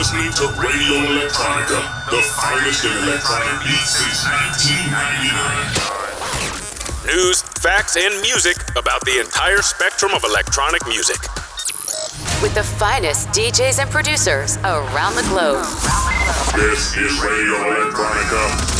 listening to Radio Electronica, the finest in electronic beats since 1999. News, facts, and music about the entire spectrum of electronic music. With the finest DJs and producers around the globe. This is Radio Electronica.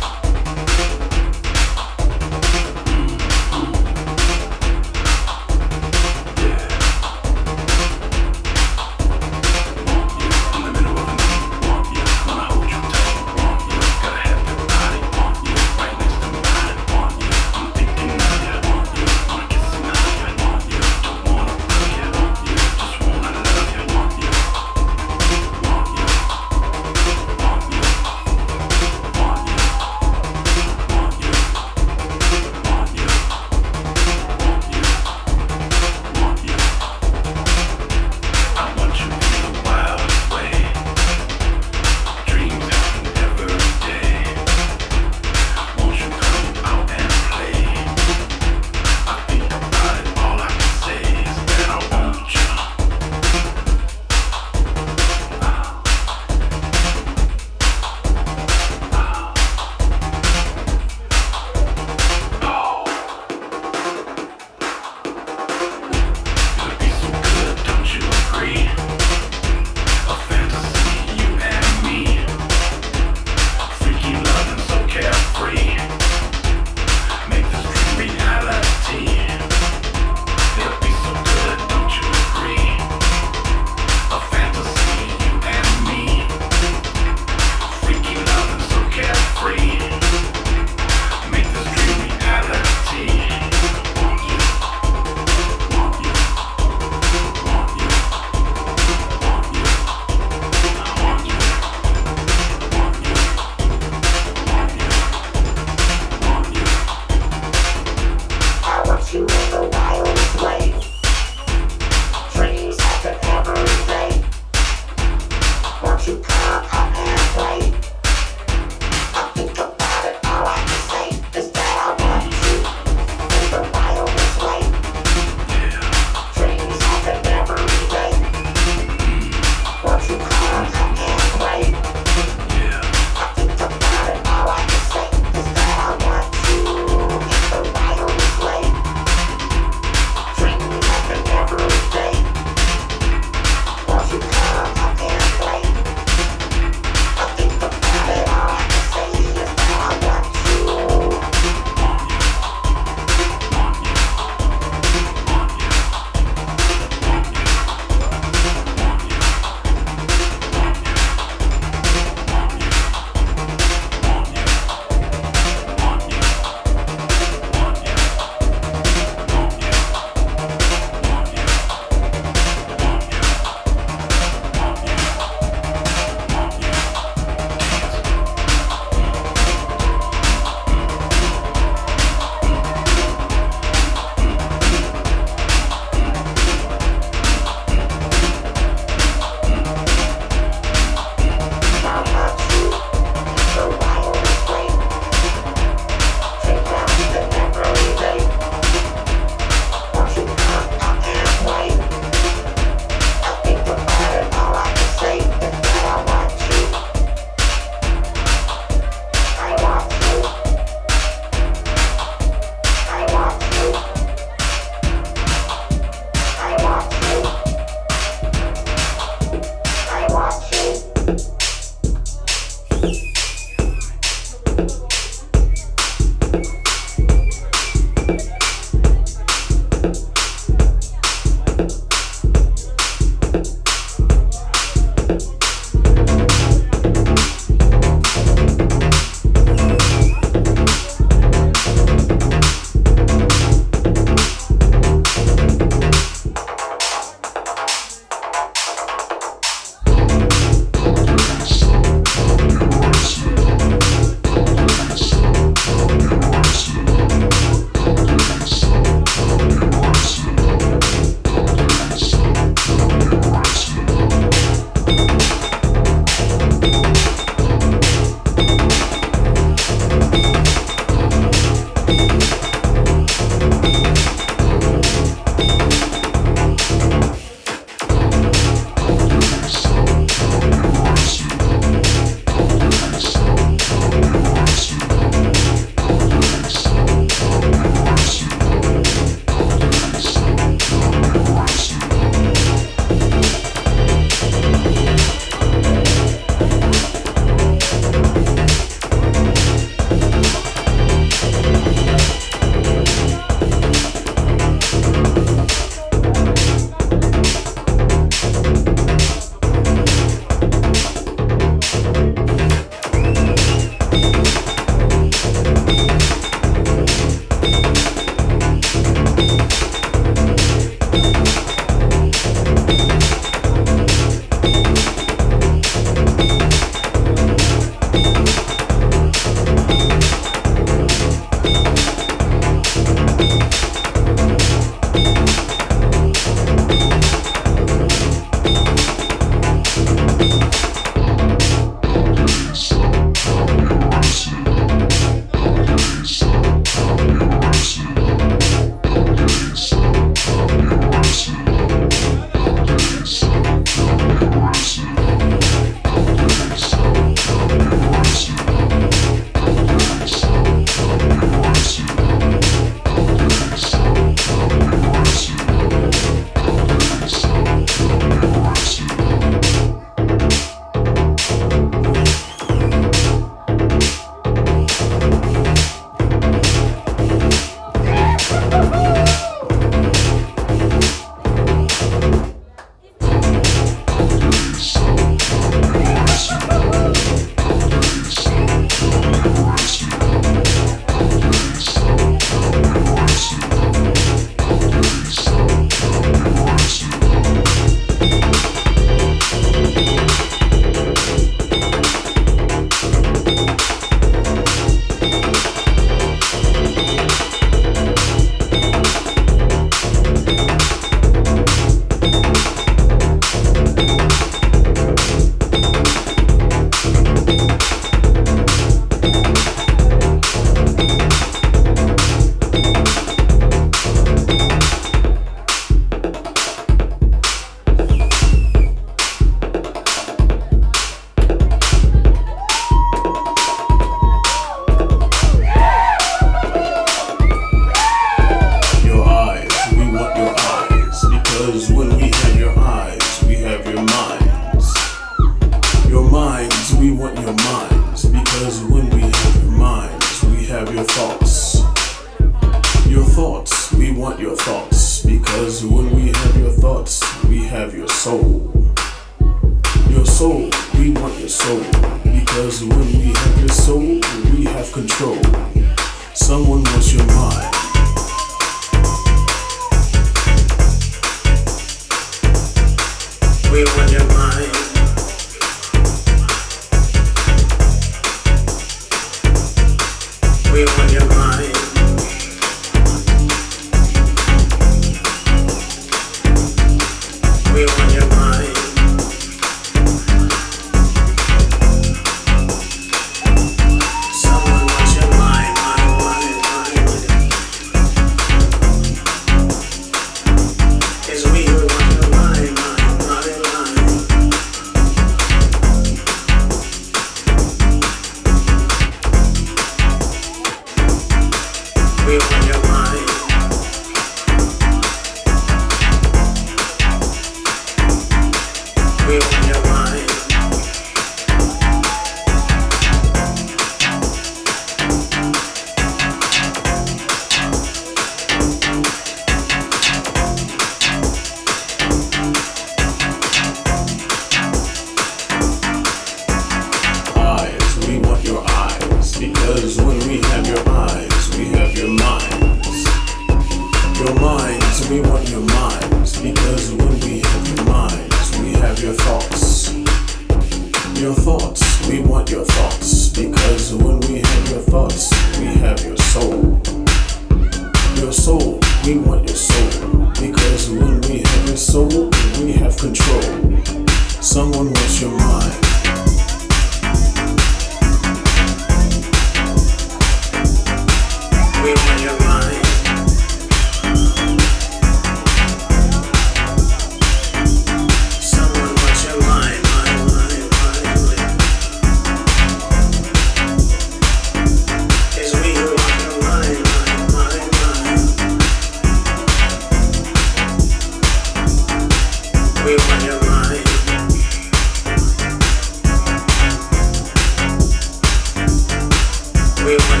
We want